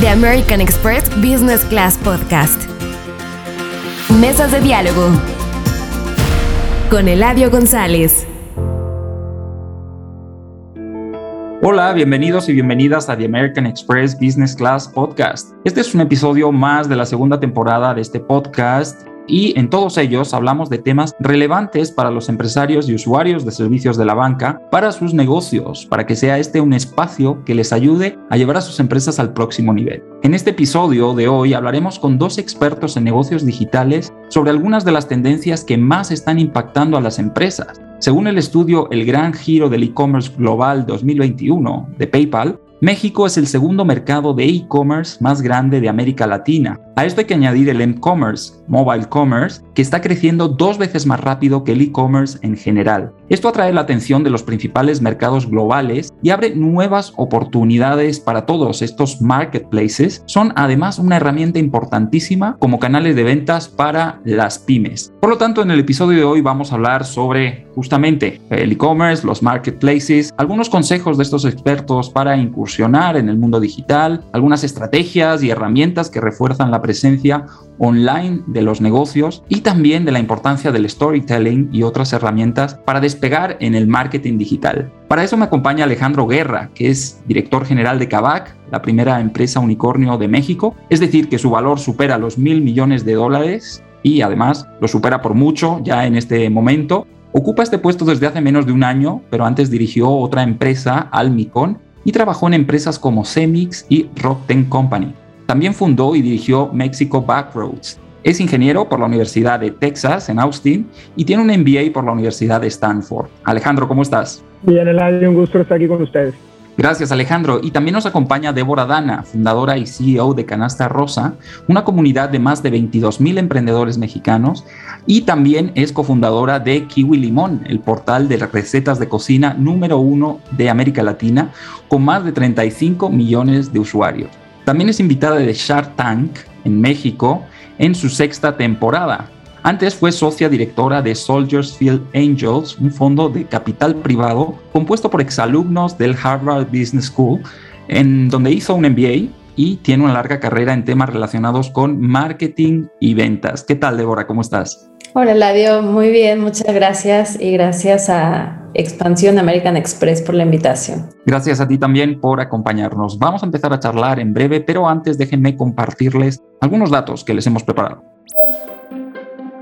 The American Express Business Class Podcast. Mesas de diálogo con Eladio González. Hola, bienvenidos y bienvenidas a The American Express Business Class Podcast. Este es un episodio más de la segunda temporada de este podcast y en todos ellos hablamos de temas relevantes para los empresarios y usuarios de servicios de la banca para sus negocios, para que sea este un espacio que les ayude a llevar a sus empresas al próximo nivel. En este episodio de hoy hablaremos con dos expertos en negocios digitales sobre algunas de las tendencias que más están impactando a las empresas. Según el estudio El Gran Giro del E-Commerce Global 2021 de PayPal, México es el segundo mercado de e-commerce más grande de América Latina. A esto hay que añadir el m-commerce, mobile commerce, que está creciendo dos veces más rápido que el e-commerce en general. Esto atrae la atención de los principales mercados globales y abre nuevas oportunidades para todos. Estos marketplaces son además una herramienta importantísima como canales de ventas para las pymes. Por lo tanto, en el episodio de hoy vamos a hablar sobre justamente el e-commerce, los marketplaces, algunos consejos de estos expertos para incursionar en el mundo digital, algunas estrategias y herramientas que refuerzan la presencia online de los negocios y también de la importancia del storytelling y otras herramientas para despegar en el marketing digital. Para eso me acompaña Alejandro Guerra, que es director general de Kavak, la primera empresa unicornio de México, es decir, que su valor supera los mil millones de dólares y además lo supera por mucho ya en este momento. Ocupa este puesto desde hace menos de un año, pero antes dirigió otra empresa, Almicon, y trabajó en empresas como Semix y Rockten Company. También fundó y dirigió Mexico Backroads. Es ingeniero por la Universidad de Texas en Austin y tiene un MBA por la Universidad de Stanford. Alejandro, ¿cómo estás? Bien, Eladio, un gusto estar aquí con ustedes. Gracias Alejandro. Y también nos acompaña Débora Dana, fundadora y CEO de Canasta Rosa, una comunidad de más de 22 mil emprendedores mexicanos y también es cofundadora de Kiwi Limón, el portal de recetas de cocina número uno de América Latina, con más de 35 millones de usuarios. También es invitada de Shark Tank en México en su sexta temporada. Antes fue socia directora de Soldiers Field Angels, un fondo de capital privado compuesto por exalumnos del Harvard Business School, en donde hizo un MBA y tiene una larga carrera en temas relacionados con marketing y ventas. ¿Qué tal, Débora? ¿Cómo estás? Hola, Ladio. Muy bien, muchas gracias y gracias a Expansión American Express por la invitación. Gracias a ti también por acompañarnos. Vamos a empezar a charlar en breve, pero antes déjenme compartirles algunos datos que les hemos preparado.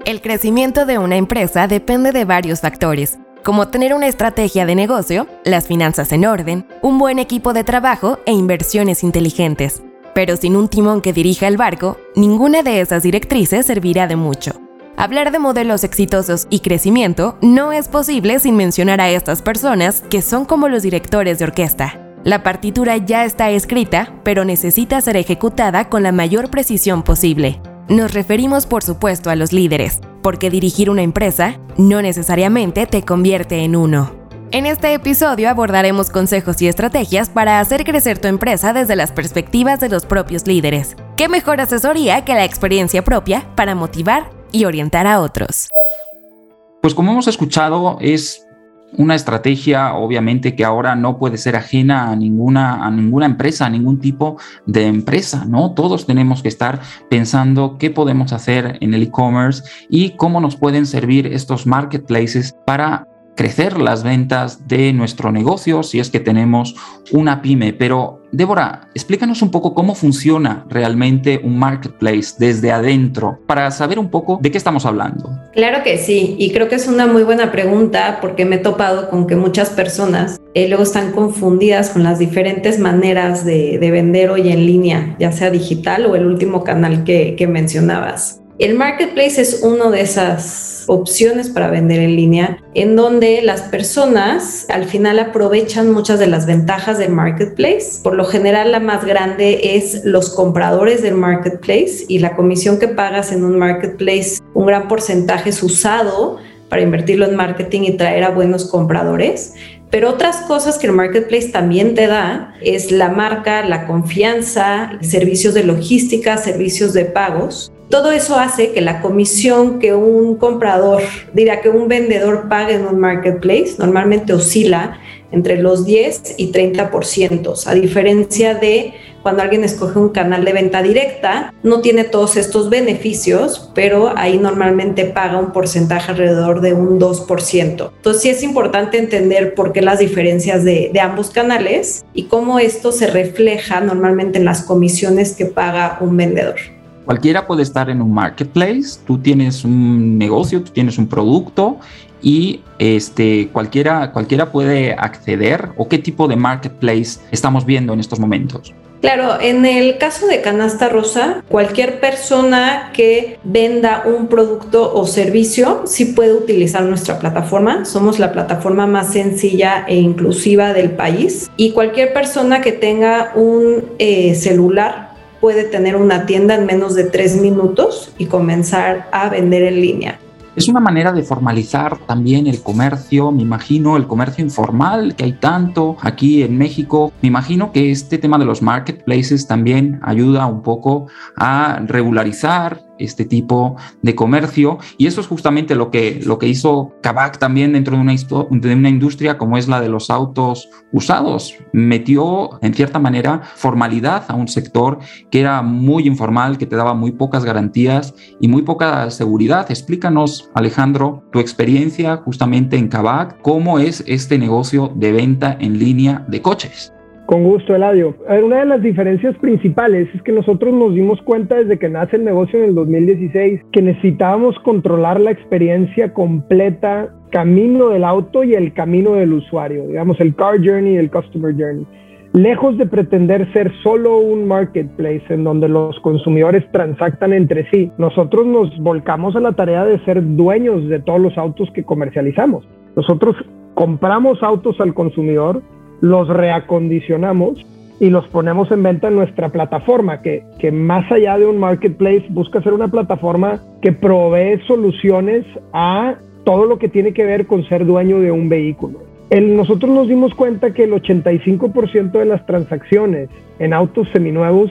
El crecimiento de una empresa depende de varios factores, como tener una estrategia de negocio, las finanzas en orden, un buen equipo de trabajo e inversiones inteligentes. Pero sin un timón que dirija el barco, ninguna de esas directrices servirá de mucho. Hablar de modelos exitosos y crecimiento no es posible sin mencionar a estas personas que son como los directores de orquesta. La partitura ya está escrita, pero necesita ser ejecutada con la mayor precisión posible. Nos referimos por supuesto a los líderes, porque dirigir una empresa no necesariamente te convierte en uno. En este episodio abordaremos consejos y estrategias para hacer crecer tu empresa desde las perspectivas de los propios líderes. ¿Qué mejor asesoría que la experiencia propia para motivar y orientar a otros? Pues como hemos escuchado, es una estrategia obviamente que ahora no puede ser ajena a ninguna, a ninguna empresa, a ningún tipo de empresa, ¿no? Todos tenemos que estar pensando qué podemos hacer en el e-commerce y cómo nos pueden servir estos marketplaces para crecer las ventas de nuestro negocio si es que tenemos una pyme. Pero, Débora, explícanos un poco cómo funciona realmente un marketplace desde adentro para saber un poco de qué estamos hablando. Claro que sí, y creo que es una muy buena pregunta porque me he topado con que muchas personas eh, luego están confundidas con las diferentes maneras de, vender hoy en línea, ya sea digital o el último canal que, que mencionabas. El marketplace es una de esas opciones para vender en línea, en donde las personas al final aprovechan muchas de las ventajas del marketplace. Por lo general, la más grande es los compradores del marketplace y la comisión que pagas en un marketplace, un gran porcentaje es usado para invertirlo en marketing y traer a buenos compradores. Pero otras cosas que el marketplace también te da es la marca, la confianza, servicios de logística, servicios de pagos. Todo eso hace que la comisión que un comprador, dirá que un vendedor pague en un marketplace, normalmente oscila entre los 10 y 30%, a diferencia de cuando alguien escoge un canal de venta directa, no tiene todos estos beneficios, pero ahí normalmente paga un porcentaje alrededor de un 2%. Entonces sí es importante entender por qué las diferencias de, de ambos canales y cómo esto se refleja normalmente en las comisiones que paga un vendedor. Cualquiera puede estar en un marketplace, tú tienes un negocio, tú tienes un producto y este, cualquiera, cualquiera puede acceder o qué tipo de marketplace estamos viendo en estos momentos. Claro, en el caso de Canasta Rosa, cualquier persona que venda un producto o servicio sí puede utilizar nuestra plataforma. Somos la plataforma más sencilla e inclusiva del país y cualquier persona que tenga un eh, celular puede tener una tienda en menos de tres minutos y comenzar a vender en línea. Es una manera de formalizar también el comercio, me imagino, el comercio informal que hay tanto aquí en México. Me imagino que este tema de los marketplaces también ayuda un poco a regularizar este tipo de comercio y eso es justamente lo que, lo que hizo Kavak también dentro de una, industria como es la de los autos usados. Metió en cierta manera formalidad a un sector que era muy informal, que te daba muy pocas garantías y muy poca seguridad. Explícanos, Alejandro, tu experiencia justamente en Kavak, cómo es este negocio de venta en línea de coches. Con gusto, Eladio. una de las diferencias principales es que nosotros nos dimos cuenta desde que nace el negocio en el 2016 que necesitábamos controlar la experiencia completa, camino del auto y el camino del usuario, digamos el car journey y el customer journey. Lejos de pretender ser solo un marketplace en donde los consumidores transactan entre sí, nosotros nos volcamos a la tarea de ser dueños de todos los autos que comercializamos. Nosotros compramos autos al consumidor, los reacondicionamos y los ponemos en venta en nuestra plataforma, que, que, más allá de un marketplace busca ser una plataforma que provee soluciones a todo lo que tiene que ver con ser dueño de un vehículo. El, nosotros nos dimos cuenta que el 85% de las transacciones en autos seminuevos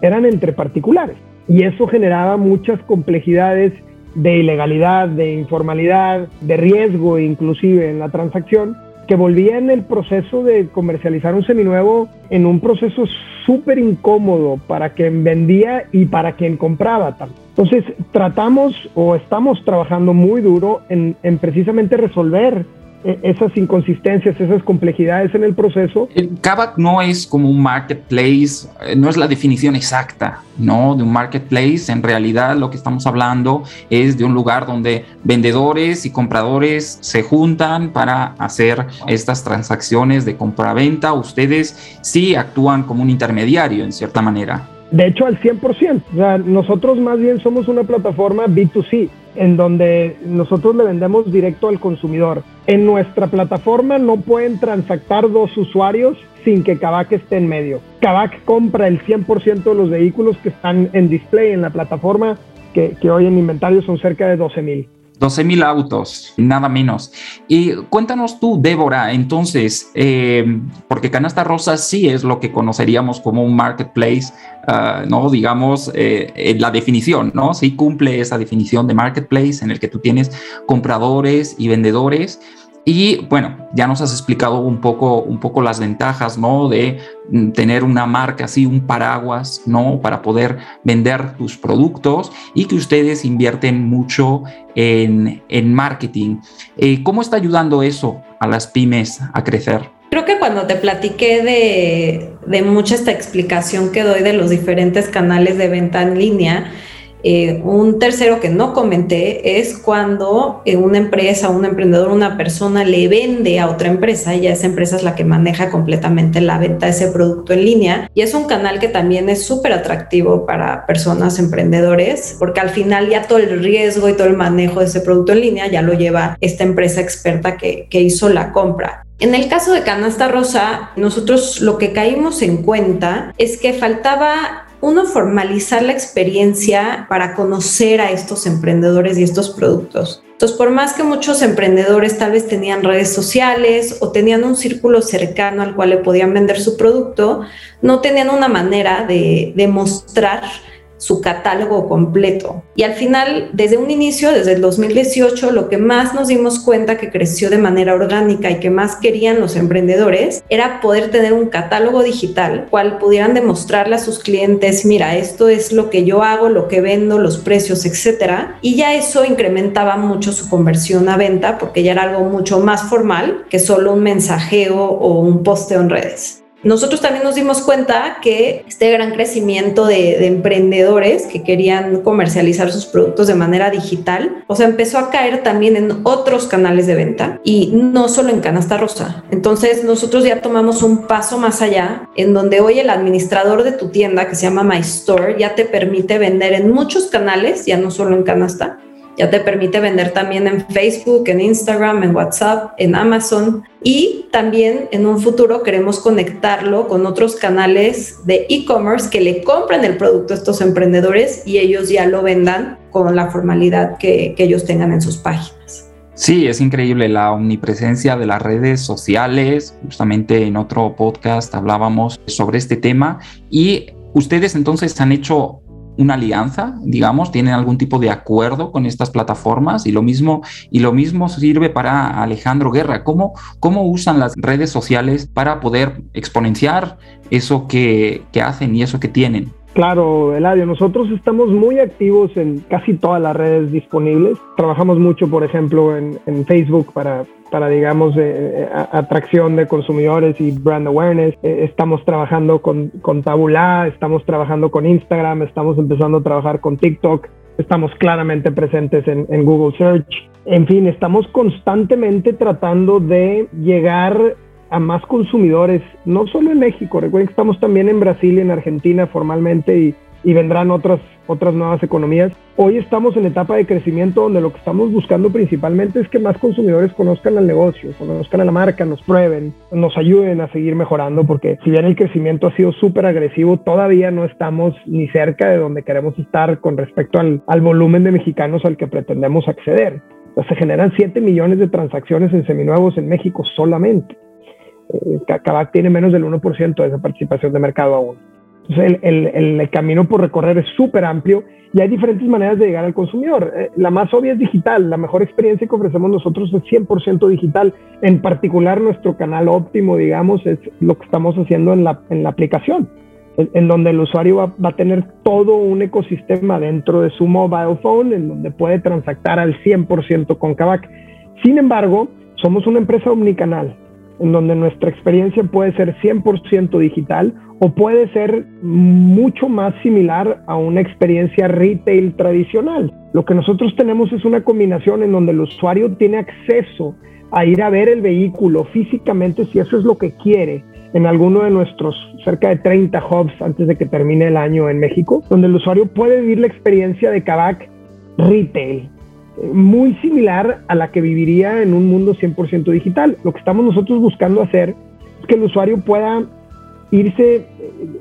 eran entre particulares y eso generaba muchas complejidades de ilegalidad, de informalidad, de riesgo inclusive en la transacción que volvía en el proceso de comercializar un seminuevo en un proceso súper incómodo para quien vendía y para quien compraba. Entonces tratamos o estamos trabajando muy duro en, en precisamente resolver esas inconsistencias, esas complejidades en el proceso. El Kavak no es como un marketplace, eh, no es la definición exacta, ¿no? De un marketplace. En realidad lo que estamos hablando es de un lugar donde vendedores y compradores se juntan para hacer estas transacciones de compra-venta. Ustedes sí actúan como un intermediario en cierta manera. De hecho, al 100%. O sea, nosotros más bien somos una plataforma B2C, en donde nosotros le vendemos directo al consumidor. En nuestra plataforma no pueden transactar dos usuarios sin que Kavak esté en medio. Kavak compra el 100% de los vehículos que están en display en la plataforma, que, que hoy en inventario son cerca de 12 mil. 12 mil autos, nada menos. Y cuéntanos tú, Débora, entonces, eh, porque Canasta Rosa sí es lo que conoceríamos como un marketplace, ah, ¿no? Digamos, eh, en la definición, ¿no? Sí cumple esa definición de marketplace en el que tú tienes compradores y vendedores y bueno, ya nos has explicado un poco, un poco las ventajas, ¿no? De mm, tener una marca así, un paraguas, ¿no? Para poder vender tus productos y que ustedes invierten mucho en, en marketing. Eh, ¿Cómo está ayudando eso a las pymes a crecer? Creo que cuando te platiqué de, de mucha esta explicación que doy de los diferentes canales de venta en línea, eh, un tercero que no comenté es cuando eh, una empresa, un emprendedor, una persona le vende a otra empresa y ya esa empresa es la que maneja completamente la venta de ese producto en línea. Y es un canal que también es súper atractivo para personas emprendedores porque al final ya todo el riesgo y todo el manejo de ese producto en línea ya lo lleva esta empresa experta que, que hizo la compra. En el caso de Canasta Rosa, nosotros lo que caímos en cuenta es que faltaba uno, formalizar la experiencia para conocer a estos emprendedores y estos productos. Entonces, por más que muchos emprendedores tal vez tenían redes sociales o tenían un círculo cercano al cual le podían vender su producto, no tenían una manera de, demostrar su catálogo completo. Y al final, desde un inicio, desde el 2018, lo que más nos dimos cuenta que creció de manera orgánica y que más querían los emprendedores era poder tener un catálogo digital, cual pudieran demostrarle a sus clientes, mira, esto es lo que yo hago, lo que vendo, los precios, etcétera. Y ya eso incrementaba mucho su conversión a venta porque ya era algo mucho más formal que solo un mensajeo o un posteo en redes. Nosotros también nos dimos cuenta que este gran crecimiento de, emprendedores que querían comercializar sus productos de manera digital, o sea, empezó a caer también en otros canales de venta y no solo en canasta rosa. Entonces nosotros ya tomamos un paso más allá en donde hoy el administrador de tu tienda que se llama My Store ya te permite vender en muchos canales, ya no solo en canasta ya te permite vender también en Facebook, en Instagram, en WhatsApp, en Amazon y también en un futuro queremos conectarlo con otros canales de e-commerce que le compran el producto a estos emprendedores y ellos ya lo vendan con la formalidad que, que ellos tengan en sus páginas. Sí, es increíble la omnipresencia de las redes sociales. Justamente en otro podcast hablábamos sobre este tema y ustedes entonces han hecho una alianza, digamos, tienen algún tipo de acuerdo con estas plataformas y lo mismo y lo mismo sirve para Alejandro Guerra. ¿Cómo, cómo usan las redes sociales para poder exponenciar eso que, que hacen y eso que tienen? Claro, Eladio, nosotros estamos muy activos en casi todas las redes disponibles. Trabajamos mucho, por ejemplo, en, Facebook para para, digamos, eh, atracción de consumidores y brand awareness. Eh, estamos trabajando con, con estamos trabajando con Instagram, estamos empezando a trabajar con TikTok, estamos claramente presentes en, en Google Search. En fin, estamos constantemente tratando de llegar a más consumidores, no solo en México, recuerden que estamos también en Brasil y en Argentina formalmente y y vendrán otras, otras nuevas economías. Hoy estamos en etapa de crecimiento donde lo que estamos buscando principalmente es que más consumidores conozcan el negocio, conozcan a la marca, nos prueben, nos ayuden a seguir mejorando, porque si bien el crecimiento ha sido súper agresivo, todavía no estamos ni cerca de donde queremos estar con respecto al, al volumen de mexicanos al que pretendemos acceder. se generan 7 millones de transacciones en seminuevos en México solamente. Eh, tiene menos del 1% de esa participación de mercado aún. Entonces, el, camino por recorrer es súper amplio y hay diferentes maneras de llegar al consumidor. Eh, la más obvia es digital. La mejor experiencia que ofrecemos nosotros es 100% digital. En particular, nuestro canal óptimo, digamos, es lo que estamos haciendo en la, aplicación, en, donde el usuario va, va, a tener todo un ecosistema dentro de su mobile phone, en donde puede transactar al 100% con Kavak. Sin embargo, somos una empresa omnicanal, en donde nuestra experiencia puede ser 100% digital o puede ser mucho más similar a una experiencia retail tradicional. Lo que nosotros tenemos es una combinación en donde el usuario tiene acceso a ir a ver el vehículo físicamente si eso es lo que quiere en alguno de nuestros cerca de 30 hubs antes de que termine el año en México, donde el usuario puede vivir la experiencia de Kavak retail, muy similar a la que viviría en un mundo 100% digital. Lo que estamos nosotros buscando hacer es que el usuario pueda irse,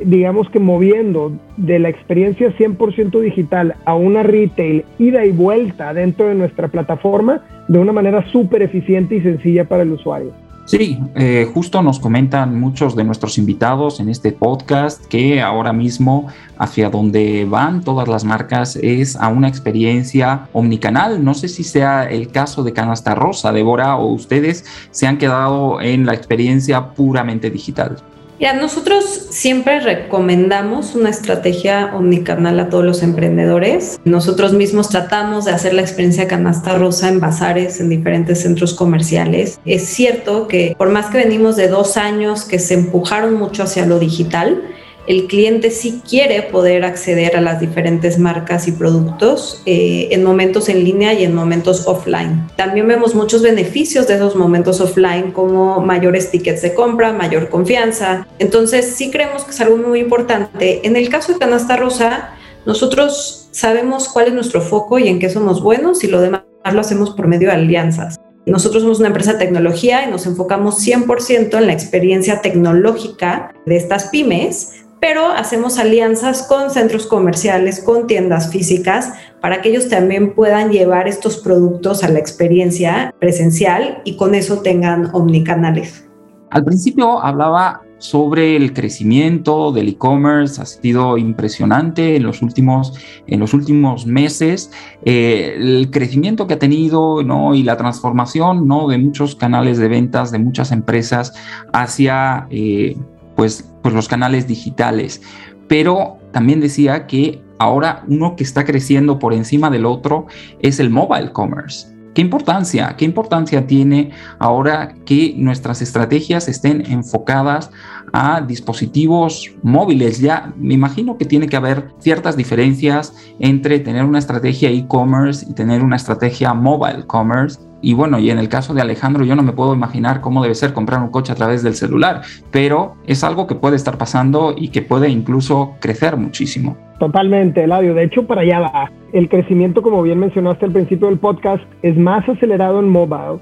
digamos que moviendo de la experiencia 100% digital a una retail ida y vuelta dentro de nuestra plataforma de una manera súper eficiente y sencilla para el usuario. Sí, eh, justo nos comentan muchos de nuestros invitados en este podcast que ahora mismo hacia donde van todas las marcas es a una experiencia omnicanal. No sé si sea el caso de Canasta Rosa, Débora, o ustedes se han quedado en la experiencia puramente digital. Ya, nosotros siempre recomendamos una estrategia omnicanal a todos los emprendedores. Nosotros mismos tratamos de hacer la experiencia canasta rosa en bazares, en diferentes centros comerciales. Es cierto que por más que venimos de dos años que se empujaron mucho hacia lo digital, el cliente sí quiere poder acceder a las diferentes marcas y productos eh, en momentos en línea y en momentos offline. También vemos muchos beneficios de esos momentos offline como mayores tickets de compra, mayor confianza. Entonces sí creemos que es algo muy importante. En el caso de Canasta Rosa, nosotros sabemos cuál es nuestro foco y en qué somos buenos y lo demás lo hacemos por medio de alianzas. Nosotros somos una empresa de tecnología y nos enfocamos 100% en la experiencia tecnológica de estas pymes pero hacemos alianzas con centros comerciales, con tiendas físicas, para que ellos también puedan llevar estos productos a la experiencia presencial y con eso tengan omnicanales. Al principio hablaba sobre el crecimiento del e-commerce. Ha sido impresionante en los últimos, en los últimos meses. Eh, el crecimiento que ha tenido ¿no? y la transformación ¿no? de muchos canales de ventas, de muchas empresas hacia eh, pues, pues los canales digitales. Pero también decía que ahora uno que está creciendo por encima del otro es el mobile commerce. ¿Qué importancia? ¿Qué importancia tiene ahora que nuestras estrategias estén enfocadas a dispositivos móviles? Ya me imagino que tiene que haber ciertas diferencias entre tener una estrategia e-commerce y tener una estrategia mobile commerce. Y bueno, y en el caso de Alejandro, yo no me puedo imaginar cómo debe ser comprar un coche a través del celular, pero es algo que puede estar pasando y que puede incluso crecer muchísimo. Totalmente, Eladio. De hecho, para allá va. El crecimiento, como bien mencionaste al principio del podcast, es más acelerado en mobile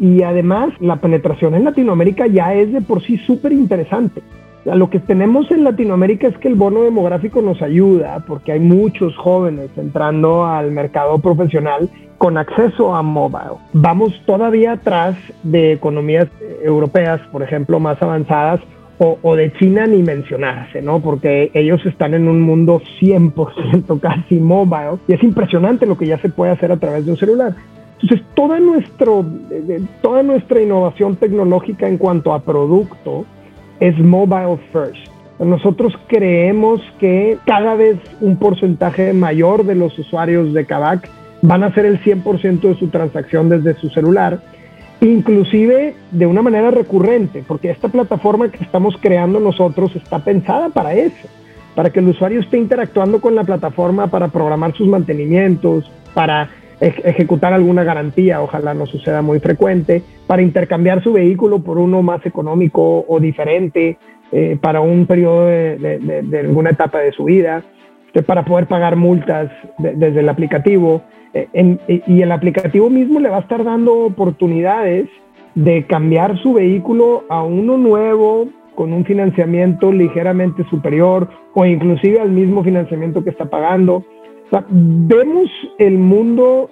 y además la penetración en Latinoamérica ya es de por sí súper interesante. Lo que tenemos en Latinoamérica es que el bono demográfico nos ayuda porque hay muchos jóvenes entrando al mercado profesional con acceso a mobile. Vamos todavía atrás de economías europeas, por ejemplo, más avanzadas o, de China ni mencionarse, ¿no? Porque ellos están en un mundo 100% casi mobile y es impresionante lo que ya se puede hacer a través de un celular. Entonces, toda nuestra innovación tecnológica en cuanto a producto es mobile first. Nosotros creemos que cada vez un porcentaje mayor de los usuarios de Kavak van a hacer el 100% de su transacción desde su celular inclusive de una manera recurrente, porque esta plataforma que estamos creando nosotros está pensada para eso, para que el usuario esté interactuando con la plataforma para programar sus mantenimientos, para ejecutar alguna garantía, ojalá no suceda muy frecuente, para intercambiar su vehículo por uno más económico o diferente eh, para un periodo de, alguna etapa de su vida, para poder pagar multas desde el aplicativo. Eh, y el aplicativo mismo le va a estar dando oportunidades de cambiar su vehículo a uno nuevo con un financiamiento ligeramente superior o inclusive al mismo financiamiento que está pagando. vemos el mundo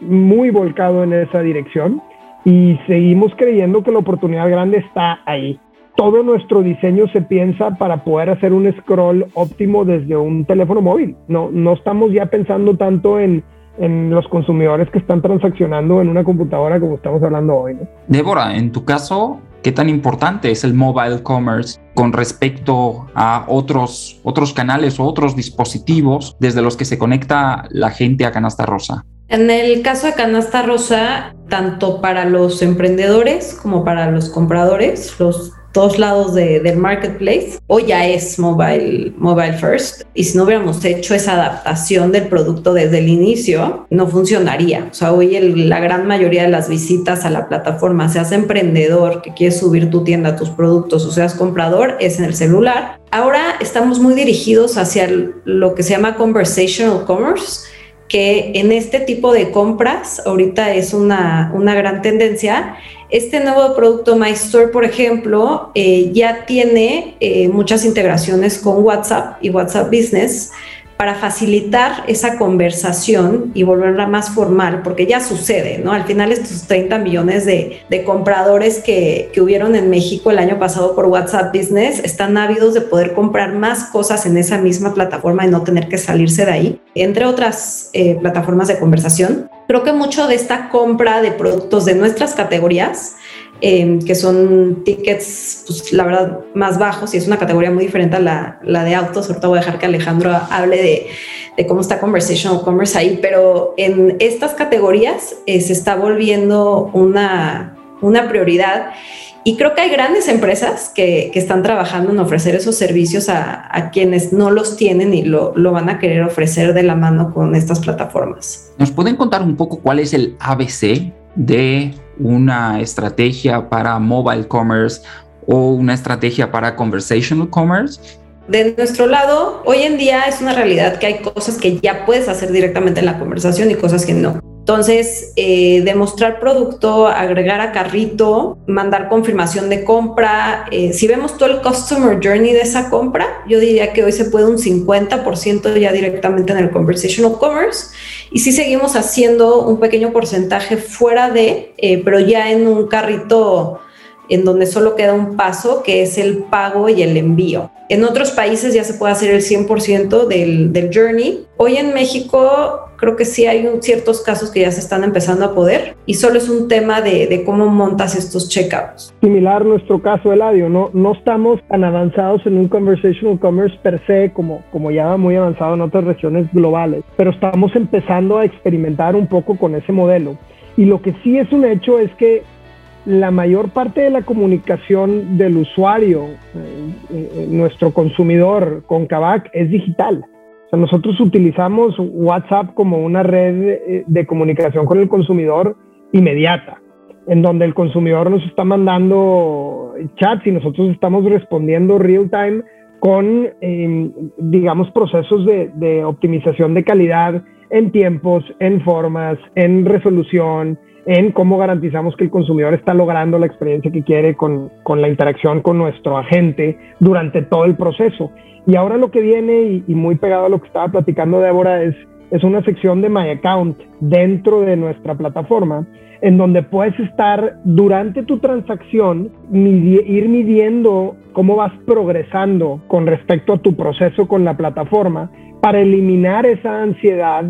muy volcado en esa dirección y seguimos creyendo que la oportunidad grande está ahí. Todo nuestro diseño se piensa para poder hacer un scroll óptimo desde un teléfono móvil. No, no estamos ya pensando tanto en, en los consumidores que están transaccionando en una computadora como estamos hablando hoy. Débora, en tu caso, ¿qué tan importante es el mobile commerce con respecto a otros, otros canales o otros dispositivos desde los que se conecta la gente a Canasta Rosa? En el caso de Canasta Rosa, tanto para los emprendedores como para los compradores, los dos lados del marketplace, hoy ya es mobile, mobile first. Y si no hubiéramos hecho esa adaptación del producto desde el inicio, no funcionaría. O sea, hoy la gran mayoría de las visitas a la plataforma, seas emprendedor que quieres subir tu tienda, tus productos, o seas comprador, es en el celular. Ahora estamos muy dirigidos hacia lo que se llama conversational commerce que en este tipo de compras ahorita es una, una gran tendencia este nuevo producto My Store, por ejemplo, eh, ya tiene eh, muchas integraciones con WhatsApp y WhatsApp Business para facilitar esa conversación y volverla más formal, porque ya sucede, ¿no? Al final estos 30 millones de, compradores que, hubieron en México el año pasado por WhatsApp Business están ávidos de poder comprar más cosas en esa misma plataforma y no tener que salirse de ahí, entre otras eh, plataformas de conversación. Creo que mucho de esta compra de productos de nuestras categorías Em, que son tickets, pues, la verdad, más bajos y es una categoría muy diferente a la, la de autos. Ahorita voy a dejar que Alejandro hable de, de cómo está conversational commerce ahí, pero en estas categorías eh, se está volviendo una, una prioridad. Y creo que hay grandes empresas que, que están trabajando en ofrecer esos servicios a, a quienes no los tienen y lo, lo, van a querer ofrecer de la mano con estas plataformas. ¿Nos pueden contar un poco cuál es el ABC de una estrategia para mobile commerce o una estrategia para conversational commerce? De nuestro lado, hoy en día es una realidad que hay cosas que ya puedes hacer directamente en la conversación y cosas que no. Entonces, eh, demostrar producto, agregar a carrito, mandar confirmación de compra. Eh, si vemos todo el customer journey de esa compra, yo diría que hoy se puede un 50% ya directamente en el conversational commerce. Y si seguimos haciendo un pequeño porcentaje fuera de, eh, pero ya en un carrito en donde solo queda un paso que es el pago y el envío. En otros países ya se puede hacer el 100% del, del journey. Hoy en México creo que sí hay ciertos casos que ya se están empezando a poder y solo es un tema de, de cómo montas estos checkouts. Similar nuestro caso, Eladio, no, no estamos tan avanzados en un conversational commerce per se como, como ya va muy avanzado en otras regiones globales, pero estamos empezando a experimentar un poco con ese modelo. Y lo que sí es un hecho es que la mayor parte de la comunicación del usuario, eh, eh, nuestro consumidor con Kavak, es digital. O sea, nosotros utilizamos WhatsApp como una red de, comunicación con el consumidor inmediata, en donde el consumidor nos está mandando chats y nosotros estamos respondiendo real time con, eh, digamos, procesos de optimización de calidad en tiempos, en formas, en resolución, en cómo garantizamos que el consumidor está logrando la experiencia que quiere con, con, la interacción con nuestro agente durante todo el proceso. Y ahora lo que viene, y, muy pegado a lo que estaba platicando Débora, es, es una sección de My Account dentro de nuestra plataforma, en donde puedes estar durante tu transacción, ir midiendo cómo vas progresando con respecto a tu proceso con la plataforma para eliminar esa ansiedad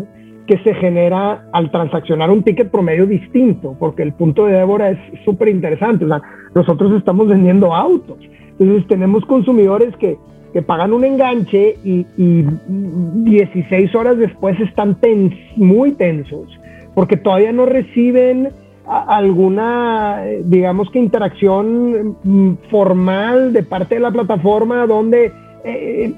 que se genera al transaccionar un ticket promedio distinto, porque el punto de Débora es súper interesante. O sea, nosotros estamos vendiendo autos. Entonces tenemos consumidores que, que pagan un enganche y, y, 16 horas después están tens, muy tensos, porque todavía no reciben alguna, digamos que interacción mm, formal de parte de la plataforma donde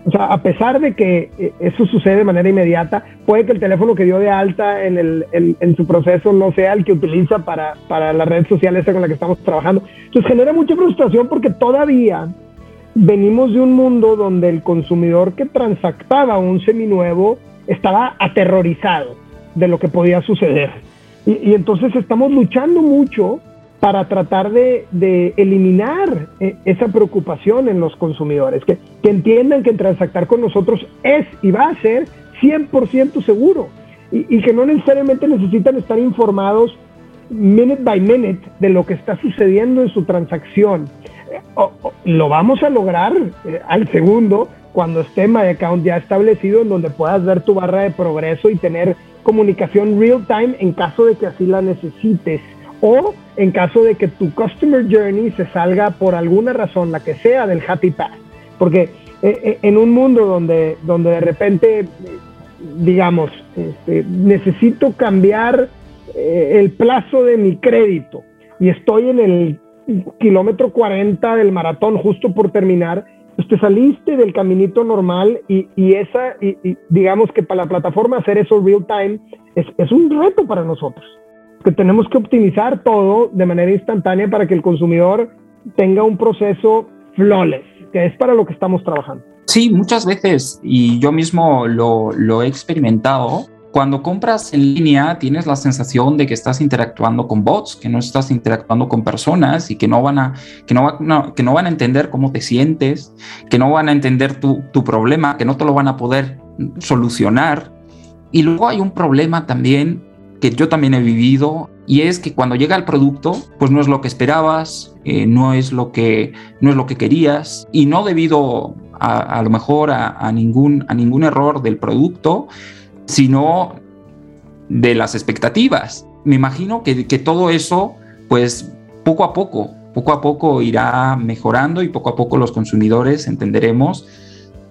o sea, a pesar de que eh, eso sucede de manera inmediata, puede que el teléfono que dio de alta en, el, en, su proceso no sea el que utiliza para, para la red social esa con la que estamos trabajando. Entonces genera mucha frustración porque todavía venimos de un mundo donde el consumidor que transactaba un seminuevo estaba aterrorizado de lo que podía suceder. Y entonces estamos luchando mucho para tratar de, eliminar eh, esa preocupación en los consumidores, que, entiendan que transactar con nosotros es y va a ser 100% seguro y, que no necesariamente necesitan estar informados minute by minute de lo que está sucediendo en su transacción. Eh, lo vamos a lograr eh, al segundo cuando esté My Account ya establecido en donde puedas ver tu barra de progreso y tener comunicación real time en caso de que así la necesites o en caso de que tu customer journey se salga por alguna razón, la que sea, del happy path. Porque eh, en un mundo donde, donde de repente, digamos, este, necesito cambiar eh, el plazo de mi crédito y estoy en el kilómetro 40 del maratón justo por terminar, pues te saliste del caminito normal y, esa, y, digamos que para la plataforma hacer eso real time es, es un reto para nosotros que tenemos que optimizar todo de manera instantánea para que el consumidor tenga un proceso flawless, que es para lo que estamos trabajando. Sí, muchas veces, y yo mismo lo, lo he experimentado, cuando compras en línea tienes la sensación de que estás interactuando con bots, que no estás interactuando con personas y que no van a, que no, va, no, que no van a entender cómo te sientes, que no van a entender tu, tu problema, que no te lo van a poder solucionar. Y luego hay un problema también que yo también he vivido y es que cuando llega el producto pues no es lo que esperabas eh, no es lo que no es lo que querías y no debido a, a lo mejor a, a, ningún a ningún error del producto sino de las expectativas. Me imagino que, que todo eso pues poco a poco poco a poco irá mejorando y poco a poco los consumidores entenderemos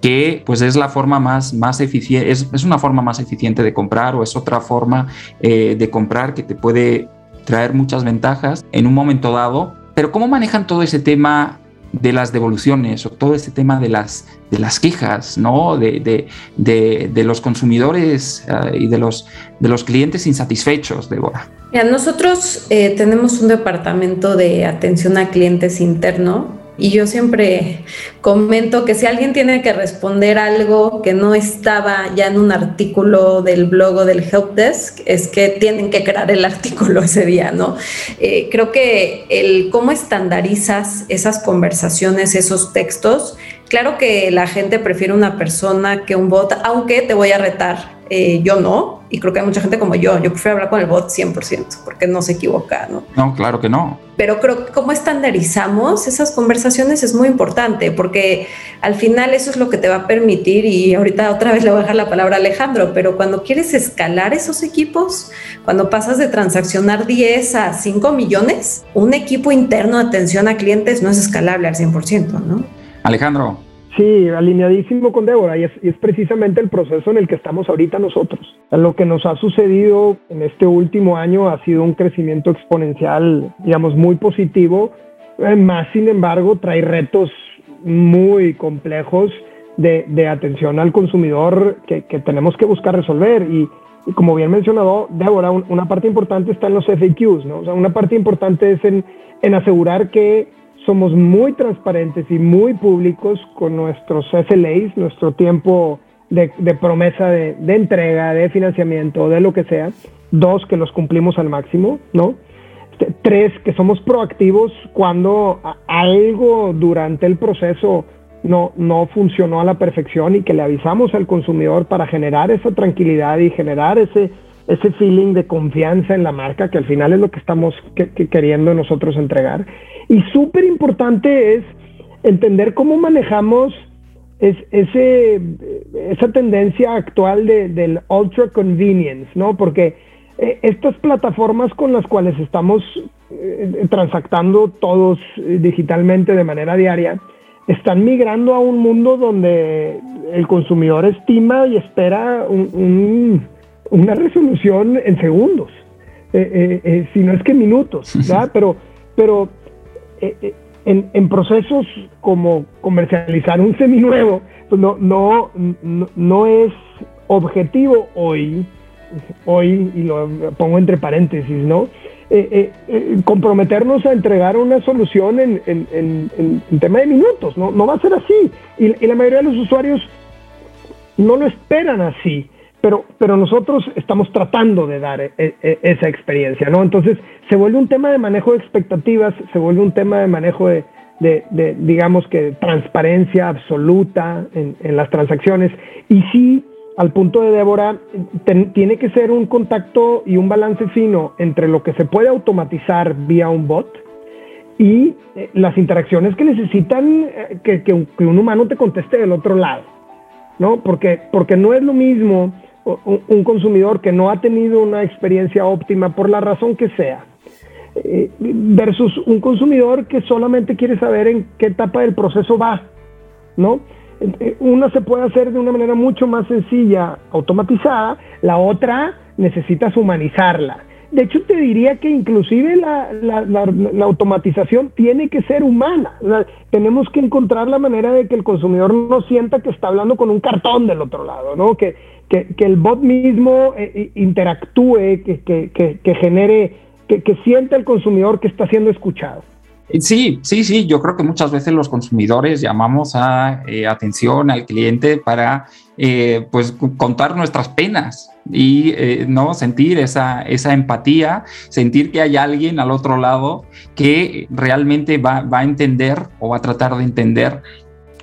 que pues es la forma más, más eficiente, es, es, una forma más eficiente de comprar o es otra forma eh, de comprar que te puede traer muchas ventajas en un momento dado. Pero ¿cómo manejan todo ese tema de las devoluciones o todo ese tema de las, de las quejas, ¿no? De, de, de, los consumidores uh, y de los, de los clientes insatisfechos, Débora. Ya, nosotros eh, tenemos un departamento de atención a clientes interno y yo siempre comento que si alguien tiene que responder algo que no estaba ya en un artículo del blog o del helpdesk, es que tienen que crear el artículo ese día, ¿no? Eh, creo que el cómo estandarizas esas conversaciones, esos textos, claro que la gente prefiere una persona que un bot, aunque te voy a retar eh, yo no, y creo que hay mucha gente como yo, yo prefiero hablar con el bot 100%, porque no se equivoca, ¿no? No, claro que no. Pero creo que cómo estandarizamos esas conversaciones es muy importante, porque al final eso es lo que te va a permitir, y ahorita otra vez le voy a dejar la palabra a Alejandro, pero cuando quieres escalar esos equipos, cuando pasas de transaccionar 10 a 5 millones, un equipo interno de atención a clientes no es escalable al 100%, ¿no? Alejandro, Sí, alineadísimo con Débora, y es, es, precisamente el proceso en el que estamos ahorita nosotros. Lo que nos ha sucedido en este último año ha sido un crecimiento exponencial, digamos, muy positivo, eh, más sin embargo trae retos muy complejos de, de atención al consumidor que, que, tenemos que buscar resolver. Y, y como bien mencionado Débora, un, una parte importante está en los FAQs, ¿no? O sea, una parte importante es en, en asegurar que somos muy transparentes y muy públicos con nuestros SLAs, nuestro tiempo de, promesa de, entrega, de financiamiento, de lo que sea. Dos, que los cumplimos al máximo, ¿no? Este, tres, que somos proactivos cuando algo durante el proceso no, no funcionó a la perfección y que le avisamos al consumidor para generar esa tranquilidad y generar ese, ese feeling de confianza en la marca, que al final es lo que estamos queriendo nosotros entregar. Y súper importante es entender cómo manejamos ese, esa tendencia actual de, del ultra convenience, ¿no? Porque eh, estas plataformas con las cuales estamos eh, transactando todos eh, digitalmente de manera diaria, están migrando a un mundo donde el consumidor estima y espera una resolución en segundos, si no es que minutos, ¿verdad? Pero, pero eh, eh, en, procesos como comercializar un seminuevo, pues no, no, no, es objetivo hoy, hoy, y lo pongo entre paréntesis, ¿no? Eh, comprometernos a entregar una solución en, en, tema de minutos, ¿no? No va a ser así. Y, y la mayoría de los usuarios no lo esperan así pero, pero nosotros estamos tratando de dar e, e, esa experiencia, ¿no? Entonces se vuelve un tema de manejo de expectativas, se vuelve un tema de manejo de, digamos que, transparencia absoluta en, las transacciones. Y sí, al punto de Débora, tiene que ser un contacto y un balance fino entre lo que se puede automatizar vía un bot y eh, las interacciones que necesitan eh, que, que, un, que un humano te conteste del otro lado, ¿no? Porque, porque no es lo mismo un consumidor que no ha tenido una experiencia óptima por la razón que sea, eh, versus un consumidor que solamente quiere saber en qué etapa del proceso va, ¿no? Eh, una se puede hacer de una manera mucho más sencilla, automatizada, la otra necesitas humanizarla. De hecho, te diría que inclusive la, la, automatización tiene que ser humana. tenemos que encontrar la manera de que el consumidor no sienta que está hablando con un cartón del otro lado, ¿no? Que, que, el bot mismo eh, interactúe, que, que genere, que, sienta el consumidor que está siendo escuchado. Sí, sí, sí, yo creo que muchas veces los consumidores llamamos a eh, atención al cliente para eh, pues contar nuestras penas y no sentir esa, esa empatía, sentir que hay alguien al otro lado que realmente va, va a entender o va a tratar de entender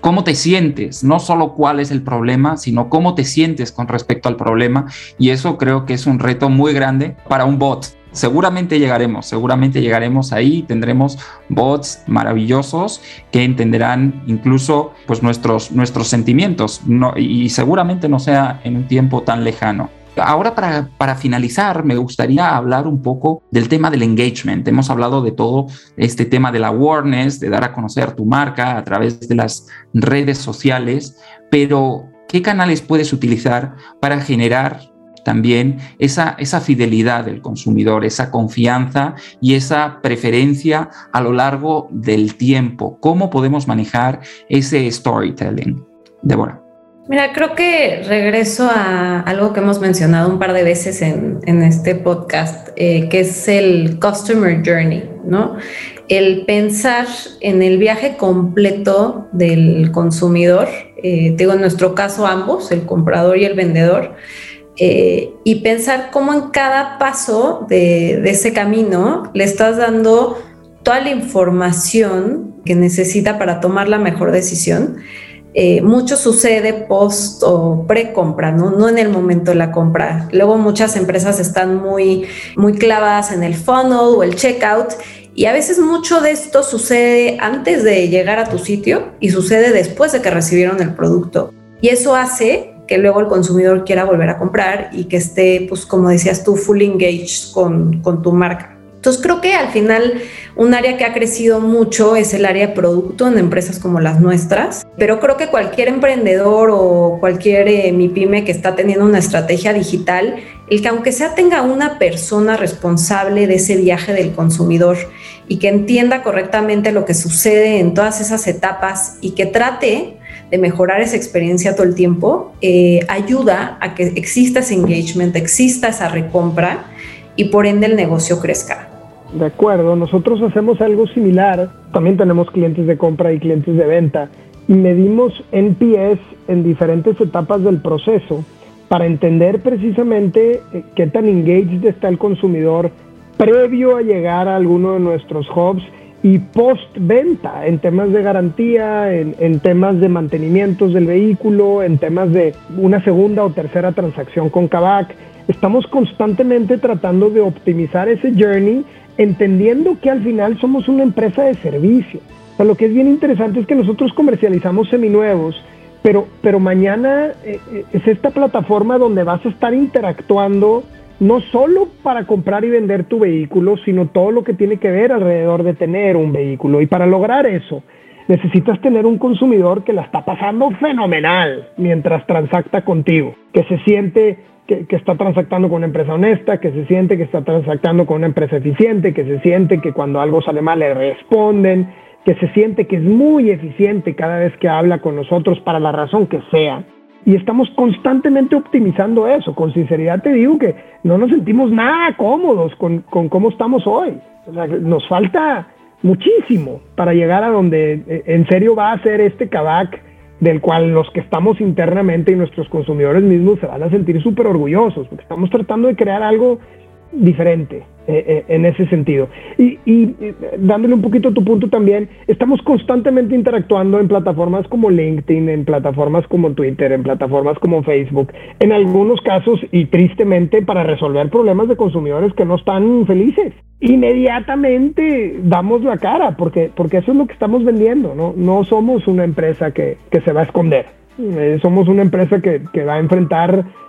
cómo te sientes, no solo cuál es el problema, sino cómo te sientes con respecto al problema. Y eso creo que es un reto muy grande para un bot. Seguramente llegaremos, seguramente llegaremos ahí, tendremos bots maravillosos que entenderán incluso pues nuestros, nuestros sentimientos y seguramente no sea en un tiempo tan lejano. Ahora para, finalizar, me gustaría hablar un poco del tema del engagement. Hemos hablado de todo este tema de la awareness, de dar a conocer tu marca a través de las redes sociales, pero ¿qué canales puedes utilizar para generar también esa, esa fidelidad del consumidor, esa confianza y esa preferencia a lo largo del tiempo? ¿Cómo podemos manejar ese storytelling? Débora. Mira, creo que regreso a algo que hemos mencionado un par de veces en, este podcast, eh, que es el Customer Journey, ¿no? El pensar en el viaje completo del consumidor, eh, digo en nuestro caso ambos, el comprador y el vendedor, eh, y pensar cómo en cada paso de, ese camino le estás dando toda la información que necesita para tomar la mejor decisión eh, mucho sucede post o pre-compra, ¿no? no en el momento de la compra. Luego muchas empresas están muy, muy clavadas en el funnel o el checkout y a veces mucho de esto sucede antes de llegar a tu sitio y sucede después de que recibieron el producto. Y eso hace que luego el consumidor quiera volver a comprar y que esté, pues como decías tú, full engaged con, con tu marca. Entonces creo que al final un área que ha crecido mucho es el área de producto en empresas como las nuestras, pero creo que cualquier emprendedor o cualquier eh, MIPYME que está teniendo una estrategia digital, el que aunque sea tenga una persona responsable de ese viaje del consumidor y que entienda correctamente lo que sucede en todas esas etapas y que trate de mejorar esa experiencia todo el tiempo, eh, ayuda a que exista ese engagement, exista esa recompra y por ende el negocio crezca. De acuerdo, nosotros hacemos algo similar. También tenemos clientes de compra y clientes de venta y medimos NPS en diferentes etapas del proceso para entender precisamente eh, qué tan engaged está el consumidor previo a llegar a alguno de nuestros hubs y post-venta en temas de garantía, en, en, temas de mantenimientos del vehículo, en temas de una segunda o tercera transacción con Kavak. Estamos constantemente tratando de optimizar ese journey entendiendo que al final somos una empresa de servicio. Lo que es bien interesante es que nosotros comercializamos seminuevos, pero, pero mañana eh, eh, es esta plataforma donde vas a estar interactuando no solo para comprar y vender tu vehículo, sino todo lo que tiene que ver alrededor de tener un vehículo. Y para lograr eso, necesitas tener un consumidor que la está pasando fenomenal mientras transacta contigo, que se siente que, está transactando con una empresa honesta, que se siente que está transactando con una empresa eficiente, que se siente que cuando algo sale mal le responden, que se siente que es muy eficiente cada vez que habla con nosotros para la razón que sea. Y estamos constantemente optimizando eso. Con sinceridad te digo que no nos sentimos nada cómodos con, con cómo estamos hoy. O sea, nos falta muchísimo para llegar a donde eh, en serio va a ser este Kavak del cual los que estamos internamente y nuestros consumidores mismos se van a sentir súper orgullosos, porque estamos tratando de crear algo diferente eh, eh, en ese sentido. Y, y, dándole un poquito a tu punto también, estamos constantemente interactuando en plataformas como LinkedIn, en plataformas como Twitter, en plataformas como Facebook, en algunos casos y tristemente para resolver problemas de consumidores que no están felices inmediatamente damos la cara, porque, porque eso es lo que estamos vendiendo, ¿no? No somos una empresa que, que se va a esconder, eh, somos una empresa que, que va a enfrentar eh,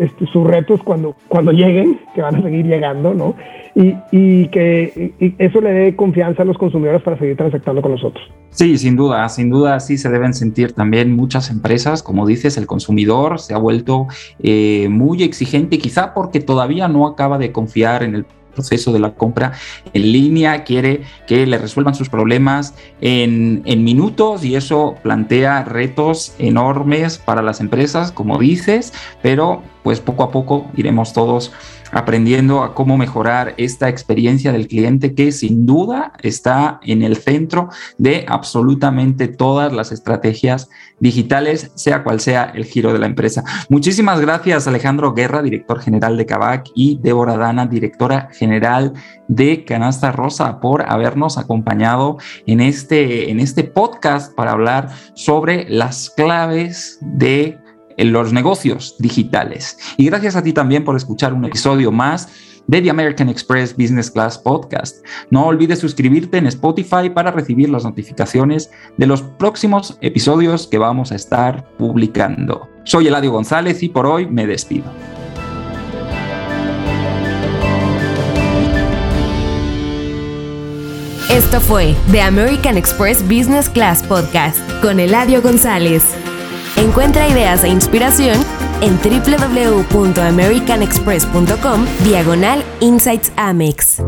este, sus retos cuando, cuando lleguen, que van a seguir llegando, ¿no? Y, y que eso le dé confianza a los consumidores para seguir transactando con nosotros. Sí, sin duda, sin duda sí se deben sentir también muchas empresas, como dices, el consumidor se ha vuelto eh, muy exigente, quizá porque todavía no acaba de confiar en el proceso de la compra en línea, quiere que le resuelvan sus problemas en, en minutos y eso plantea retos enormes para las empresas, como dices, pero pues poco a poco iremos todos aprendiendo a cómo mejorar esta experiencia del cliente que sin duda está en el centro de absolutamente todas las estrategias digitales, sea cual sea el giro de la empresa. Muchísimas gracias Alejandro Guerra, director general de Cabac, y Débora Dana, directora general de Canasta Rosa, por habernos acompañado en este, en este podcast para hablar sobre las claves de en los negocios digitales. Y gracias a ti también por escuchar un episodio más de The American Express Business Class Podcast. No olvides suscribirte en Spotify para recibir las notificaciones de los próximos episodios que vamos a estar publicando. Soy Eladio González y por hoy me despido. Esto fue The American Express Business Class Podcast con Eladio González. Encuentra ideas e inspiración en www.americanexpress.com diagonal Insights Amex.